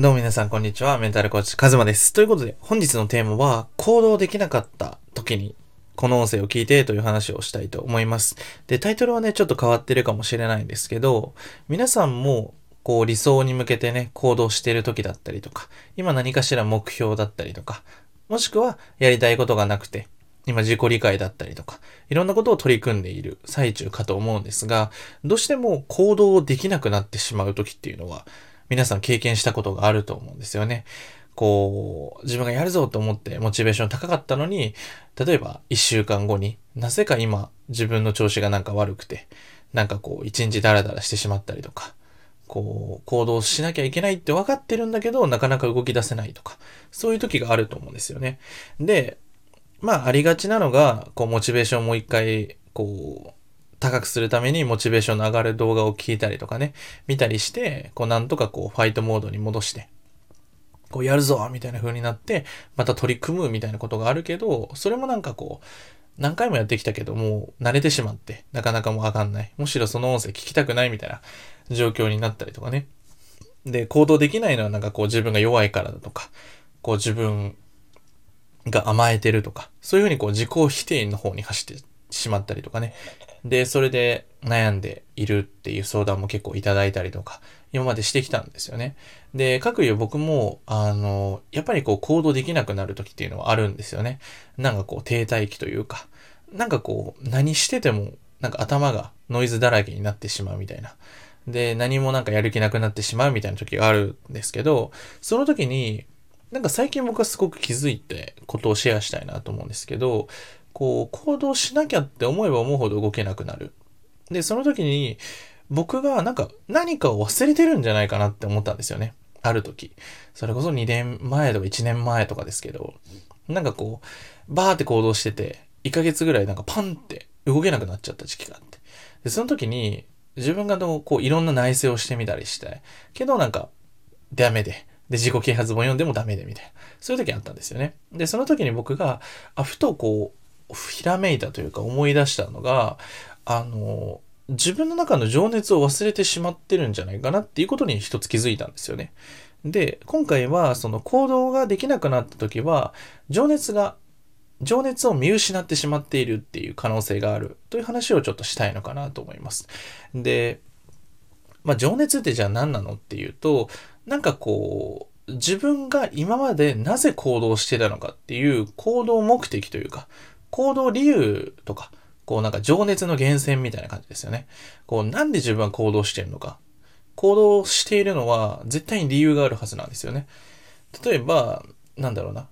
どうも皆さん、こんにちは。メンタルコーチ、カズマです。ということで、本日のテーマは、行動できなかった時に、この音声を聞いてという話をしたいと思います。で、タイトルはね、ちょっと変わってるかもしれないんですけど、皆さんも、こう、理想に向けてね、行動してる時だったりとか、今何かしら目標だったりとか、もしくは、やりたいことがなくて、今自己理解だったりとか、いろんなことを取り組んでいる最中かと思うんですが、どうしても行動できなくなってしまう時っていうのは、皆さん経験したことがあると思うんですよね。こう、自分がやるぞと思ってモチベーション高かったのに、例えば一週間後になぜか今自分の調子がなんか悪くて、なんかこう一日ダラダラしてしまったりとか、こう行動しなきゃいけないって分かってるんだけど、なかなか動き出せないとか、そういう時があると思うんですよね。で、まあありがちなのが、こうモチベーションもう一回、こう、高くするためにモチベーションの上がる動画を聞いたりとかね、見たりして、こうなんとかこうファイトモードに戻して、こうやるぞみたいな風になって、また取り組むみたいなことがあるけど、それもなんかこう、何回もやってきたけど、もう慣れてしまって、なかなかもう上がんない。むしろその音声聞きたくないみたいな状況になったりとかね。で、行動できないのはなんかこう自分が弱いからだとか、こう自分が甘えてるとか、そういうふうにこう自己否定の方に走ってしまったりとかね。で、それで悩んでいるっていう相談も結構いただいたりとか、今までしてきたんですよね。で、各有僕も、あの、やっぱりこう行動できなくなる時っていうのはあるんですよね。なんかこう停滞期というか、なんかこう何してても、なんか頭がノイズだらけになってしまうみたいな。で、何もなんかやる気なくなってしまうみたいな時があるんですけど、その時に、なんか最近僕はすごく気づいてことをシェアしたいなと思うんですけど、こう行動しなきゃって思えば思うほど動けなくなる。で、その時に僕がなんか何かを忘れてるんじゃないかなって思ったんですよね。ある時。それこそ2年前とか1年前とかですけど、なんかこう、バーって行動してて、1ヶ月ぐらいなんかパンって動けなくなっちゃった時期があって。で、その時に自分がこういろんな内省をしてみたりして、けどなんかダメで、で、自己啓発本読んでもダメでみたいな。そういう時あったんですよね。で、その時に僕が、あ、ふとこう、ひらめいたというか思い出したのが、あの、自分の中の情熱を忘れてしまってるんじゃないかなっていうことに一つ気づいたんですよね。で、今回はその行動ができなくなった時は、情熱が、情熱を見失ってしまっているっていう可能性があるという話をちょっとしたいのかなと思います。で、まあ、情熱ってじゃあ何なのっていうと、なんかこう、自分が今までなぜ行動してたのかっていう行動目的というか、行動理由とか、こうなんか情熱の源泉みたいな感じですよね。こうなんで自分は行動してるのか。行動しているのは絶対に理由があるはずなんですよね。例えば、なんだろうな。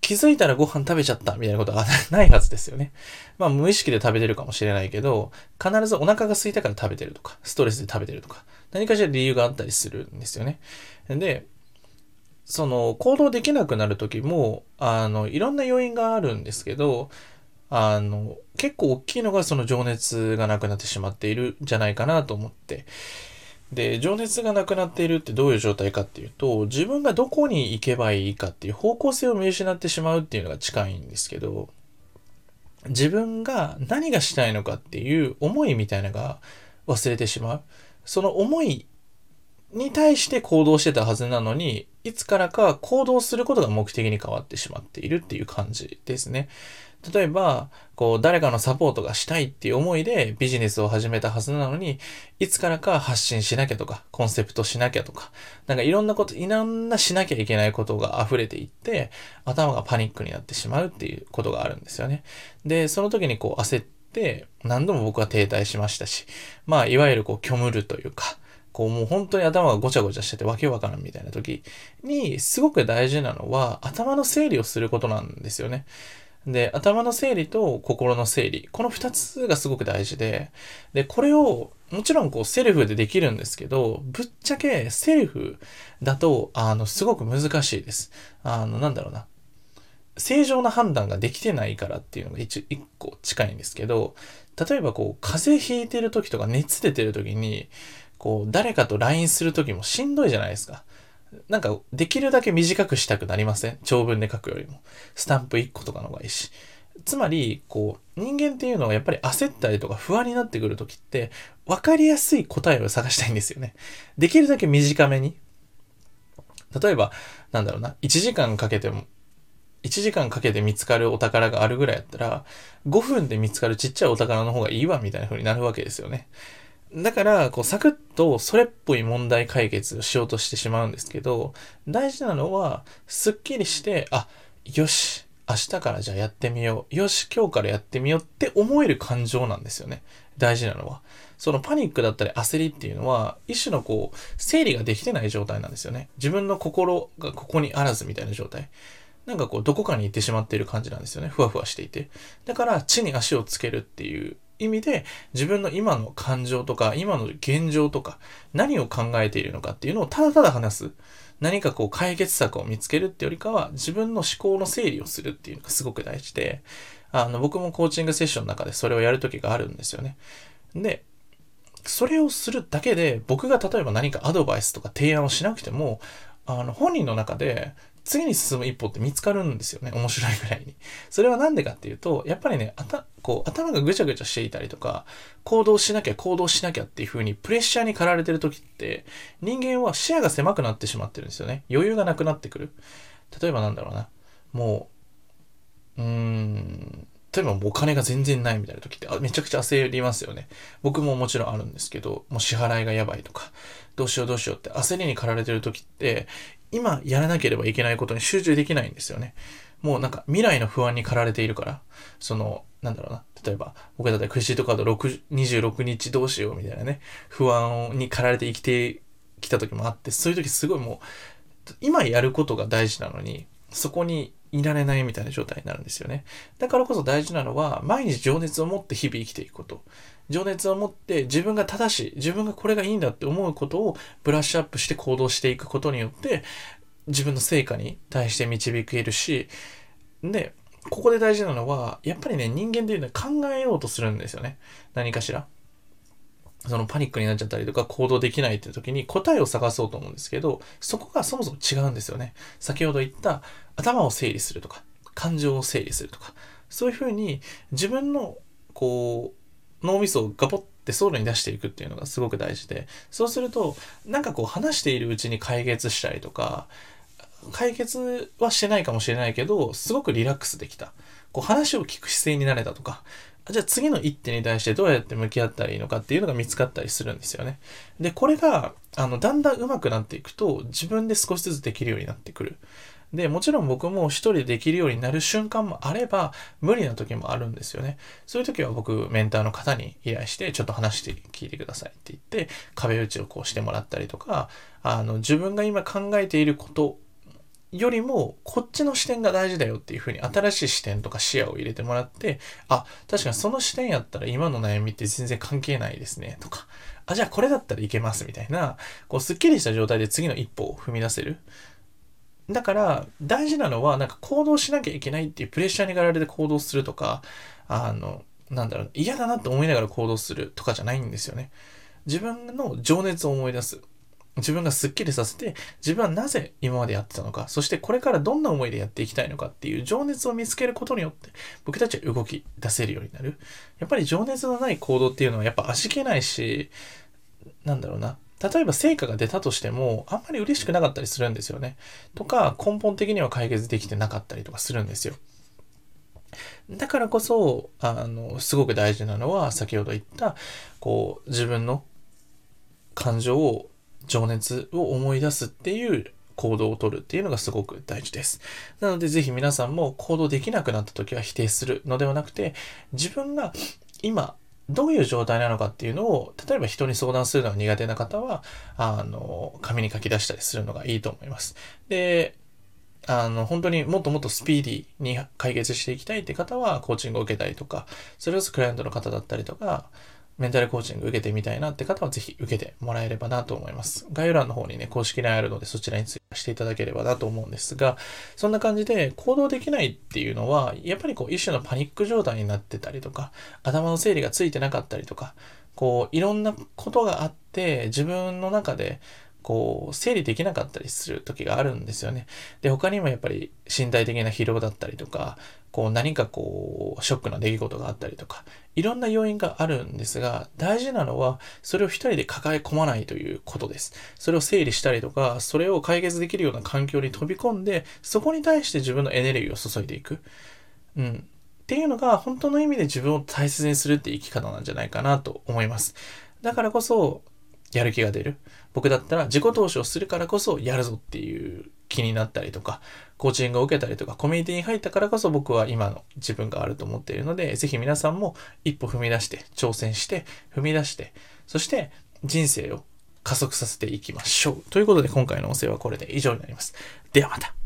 気づいたらご飯食べちゃったみたいなことは ないはずですよね。まあ無意識で食べてるかもしれないけど、必ずお腹が空いたから食べてるとか、ストレスで食べてるとか、何かしら理由があったりするんですよね。で、その行動できなくなる時も、あの、いろんな要因があるんですけど、あの、結構大きいのがその情熱がなくなってしまっているじゃないかなと思って。で、情熱がなくなっているってどういう状態かっていうと、自分がどこに行けばいいかっていう方向性を見失ってしまうっていうのが近いんですけど、自分が何がしたいのかっていう思いみたいなのが忘れてしまう。その思いに対して行動してたはずなのに、いつからか行動することが目的に変わってしまっているっていう感じですね。例えば、こう、誰かのサポートがしたいっていう思いでビジネスを始めたはずなのに、いつからか発信しなきゃとか、コンセプトしなきゃとか、なんかいろんなこと、いろんなしなきゃいけないことが溢れていって、頭がパニックになってしまうっていうことがあるんですよね。で、その時にこう焦って、何度も僕は停滞しましたし、まあ、いわゆるこう、虚無るというか、こうもう本当に頭がごちゃごちゃしててわけわからんみたいな時にすごく大事なのは頭の整理をすることなんですよね。で、頭の整理と心の整理。この二つがすごく大事で、で、これをもちろんこうセルフでできるんですけど、ぶっちゃけセルフだと、あの、すごく難しいです。あの、なんだろうな。正常な判断ができてないからっていうのが一一個近いんですけど、例えばこう、風邪ひいてる時とか熱出てる時に、こう、誰かと LINE する時もしんどいじゃないですか。なんか、できるだけ短くしたくなりません？長文で書くよりも。スタンプ1個とかの方がいいし。つまり、こう、人間っていうのはやっぱり焦ったりとか不安になってくる時って、分かりやすい答えを探したいんですよね。できるだけ短めに。例えば、なんだろうな、1時間かけても、1時間かけて見つかるお宝があるぐらいやったら、5分で見つかるちっちゃいお宝の方がいいわ、みたいな風になるわけですよね。だから、こう、サクッとそれっぽい問題解決をしようとしてしまうんですけど、大事なのは、すっきりして、あ、よし、明日からじゃあやってみよう。よし、今日からやってみようって思える感情なんですよね。大事なのは。そのパニックだったり焦りっていうのは、一種のこう、整理ができてない状態なんですよね。自分の心がここにあらずみたいな状態。なんかこう、どこかに行ってしまっている感じなんですよね。ふわふわしていて。だから、地に足をつけるっていう意味で、自分の今の感情とか、今の現状とか、何を考えているのかっていうのをただただ話す。何かこう解決策を見つけるってよりかは、自分の思考の整理をするっていうのがすごく大事で、あの、僕もコーチングセッションの中でそれをやるときがあるんですよね。で、それをするだけで、僕が例えば何かアドバイスとか提案をしなくても、あの、本人の中で、次に進む一歩って見つかるんですよね。面白いぐらいに。それはなんでかっていうと、やっぱりね、あた、こう、頭がぐちゃぐちゃしていたりとか、行動しなきゃ行動しなきゃっていう風にプレッシャーに駆られてる時って、人間は視野が狭くなってしまってるんですよね。余裕がなくなってくる。例えばなんだろうな。もう、うーん、例えばお金が全然ないみたいな時ってあめちゃくちゃ焦りますよね。僕ももちろんあるんですけど、もう支払いがやばいとか、どうしようどうしようって焦りに駆られてる時って、今やらなければいけないことに集中できないんですよね。もうなんか未来の不安に駆られているから、その、なんだろうな。例えば、僕だったらクレジットカード6 26日どうしようみたいなね、不安に駆られて生きてきた時もあって、そういう時すごいもう、今やることが大事なのに、そこにいられないみたいな状態になるんですよね。だからこそ大事なのは、毎日情熱を持って日々生きていくこと。情熱を持って自分が正しい、自分がこれがいいんだって思うことをブラッシュアップして行動していくことによって、自分の成果に対して導けるし、で、ここで大事なのは、やっぱりね、人間っていうのは考えようとするんですよね。何かしら。そのパニックになっちゃったりとか行動できないって時に答えを探そうと思うんですけど、そこがそもそも違うんですよね。先ほど言った頭を整理するとか、感情を整理するとか、そういうふうに自分のこう脳みそをガポってソウルに出していくっていうのがすごく大事で、そうするとなんかこう話しているうちに解決したりとか、解決はしてないかもしれないけど、すごくリラックスできた。こう話を聞く姿勢になれたとか、じゃあ次の一手に対してどうやって向き合ったらいいのかっていうのが見つかったりするんですよね。で、これが、あの、だんだん上手くなっていくと、自分で少しずつできるようになってくる。で、もちろん僕も一人でできるようになる瞬間もあれば、無理な時もあるんですよね。そういう時は僕、メンターの方に依頼して、ちょっと話して聞いてくださいって言って、壁打ちをこうしてもらったりとか、あの、自分が今考えていることよりも、こっちの視点が大事だよっていうふうに新しい視点とか視野を入れてもらって、あ、確かにその視点やったら今の悩みって全然関係ないですね、とか、あ、じゃあこれだったらいけますみたいな、こう、スッキリした状態で次の一歩を踏み出せる。だから、大事なのは、なんか行動しなきゃいけないっていうプレッシャーに駆られて行動するとか、あの、なんだろう、嫌だなって思いながら行動するとかじゃないんですよね。自分の情熱を思い出す。自分がスッキリさせて、自分はなぜ今までやってたのか、そしてこれからどんな思いでやっていきたいのかっていう情熱を見つけることによって、僕たちは動き出せるようになる。やっぱり情熱のない行動っていうのはやっぱ味気ないし、なんだろうな。例えば成果が出たとしても、あんまり嬉しくなかったりするんですよね。とか、根本的には解決できてなかったりとかするんですよ。だからこそ、あの、すごく大事なのは、先ほど言った、こう、自分の感情を情熱を思い出すっていう行動をとるっていうのがすごく大事です。なのでぜひ皆さんも行動できなくなった時は否定するのではなくて、自分が今どういう状態なのかっていうのを、例えば人に相談するのが苦手な方は、あの、紙に書き出したりするのがいいと思います。で、あの、本当にもっともっとスピーディーに解決していきたいって方は、コーチングを受けたりとか、それこそクライアントの方だったりとか、メンタルコーチング受けてみたいなって方はぜひ受けてもらえればなと思います。概要欄の方にね、公式 LINE あるのでそちらに追加していただければなと思うんですが、そんな感じで行動できないっていうのは、やっぱりこう一種のパニック状態になってたりとか、頭の整理がついてなかったりとか、こういろんなことがあって自分の中でこう、整理できなかったりする時があるんですよね。で、他にもやっぱり身体的な疲労だったりとか、こう何かこう、ショックな出来事があったりとか、いろんな要因があるんですが、大事なのは、それを一人で抱え込まないということです。それを整理したりとか、それを解決できるような環境に飛び込んで、そこに対して自分のエネルギーを注いでいく。うん。っていうのが、本当の意味で自分を大切にするって生き方なんじゃないかなと思います。だからこそ、やる気が出る。僕だったら自己投資をするからこそやるぞっていう気になったりとか、コーチングを受けたりとか、コミュニティに入ったからこそ僕は今の自分があると思っているので、ぜひ皆さんも一歩踏み出して、挑戦して、踏み出して、そして人生を加速させていきましょう。ということで今回の音声はこれで以上になります。ではまた。